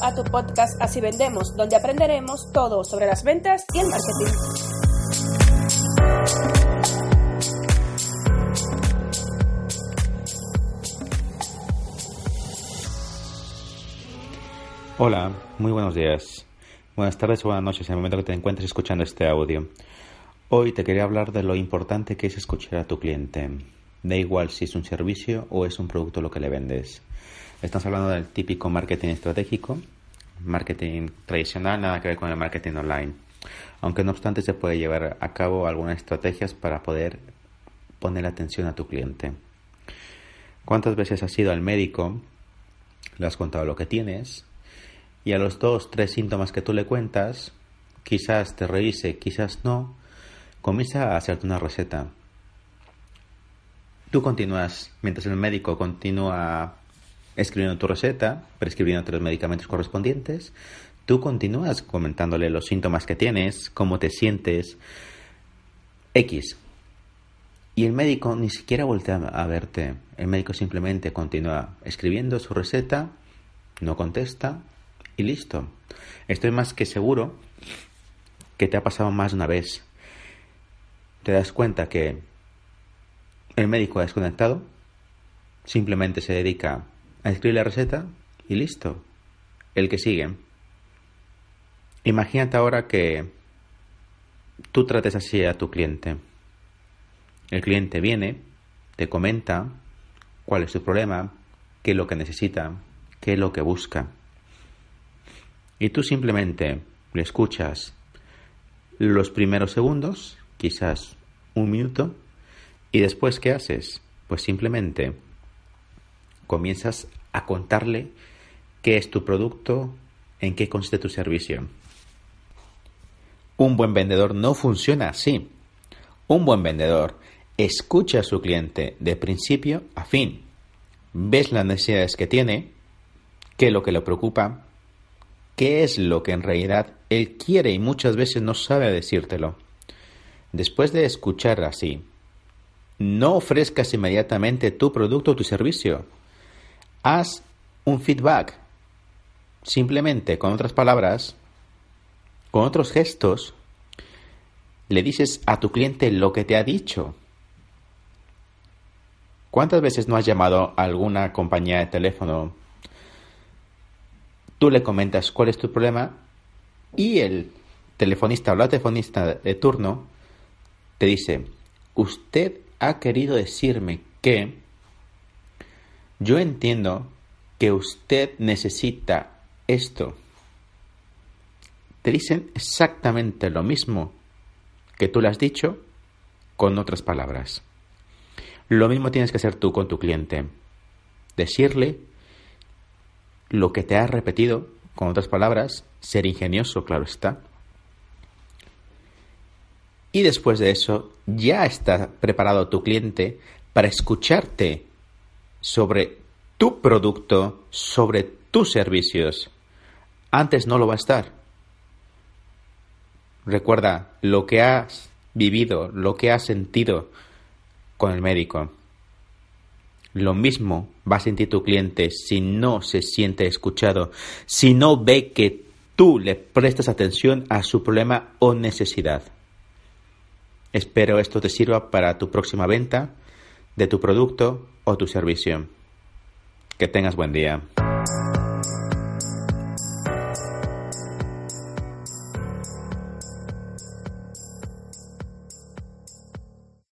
a tu podcast Así Vendemos, donde aprenderemos todo sobre las ventas y el marketing. Hola, muy buenos días. Buenas tardes o buenas noches en el momento que te encuentres escuchando este audio. Hoy te quería hablar de lo importante que es escuchar a tu cliente. Da igual si es un servicio o es un producto lo que le vendes. Estamos hablando del típico marketing estratégico, marketing tradicional, nada que ver con el marketing online. Aunque no obstante se puede llevar a cabo algunas estrategias para poder poner atención a tu cliente. ¿Cuántas veces has ido al médico? Le has contado lo que tienes y a los dos, tres síntomas que tú le cuentas, quizás te revise, quizás no, comienza a hacerte una receta. Tú continúas, mientras el médico continúa escribiendo tu receta, prescribiendo los medicamentos correspondientes, tú continúas comentándole los síntomas que tienes, cómo te sientes, X. Y el médico ni siquiera voltea a verte. El médico simplemente continúa escribiendo su receta, no contesta y listo. Estoy más que seguro que te ha pasado más de una vez. Te das cuenta que el médico ha desconectado, simplemente se dedica a escribir la receta y listo. El que sigue. Imagínate ahora que tú trates así a tu cliente. El cliente viene, te comenta cuál es su problema, qué es lo que necesita, qué es lo que busca. Y tú simplemente le escuchas los primeros segundos, quizás un minuto, y después ¿qué haces? Pues simplemente comienzas a contarle qué es tu producto, en qué consiste tu servicio. Un buen vendedor no funciona así. Un buen vendedor escucha a su cliente de principio a fin. Ves las necesidades que tiene, qué es lo que le preocupa, qué es lo que en realidad él quiere y muchas veces no sabe decírtelo. Después de escuchar así, no ofrezcas inmediatamente tu producto o tu servicio haz un feedback. Simplemente, con otras palabras, con otros gestos, le dices a tu cliente lo que te ha dicho. ¿Cuántas veces no has llamado a alguna compañía de teléfono? Tú le comentas cuál es tu problema y el telefonista o la telefonista de turno te dice, usted ha querido decirme que yo entiendo que usted necesita esto. Te dicen exactamente lo mismo que tú le has dicho con otras palabras. Lo mismo tienes que hacer tú con tu cliente. Decirle lo que te ha repetido con otras palabras, ser ingenioso, claro está. Y después de eso, ya está preparado tu cliente para escucharte sobre tu producto, sobre tus servicios. Antes no lo va a estar. Recuerda lo que has vivido, lo que has sentido con el médico. Lo mismo va a sentir tu cliente si no se siente escuchado, si no ve que tú le prestas atención a su problema o necesidad. Espero esto te sirva para tu próxima venta de tu producto o tu servicio. Que tengas buen día.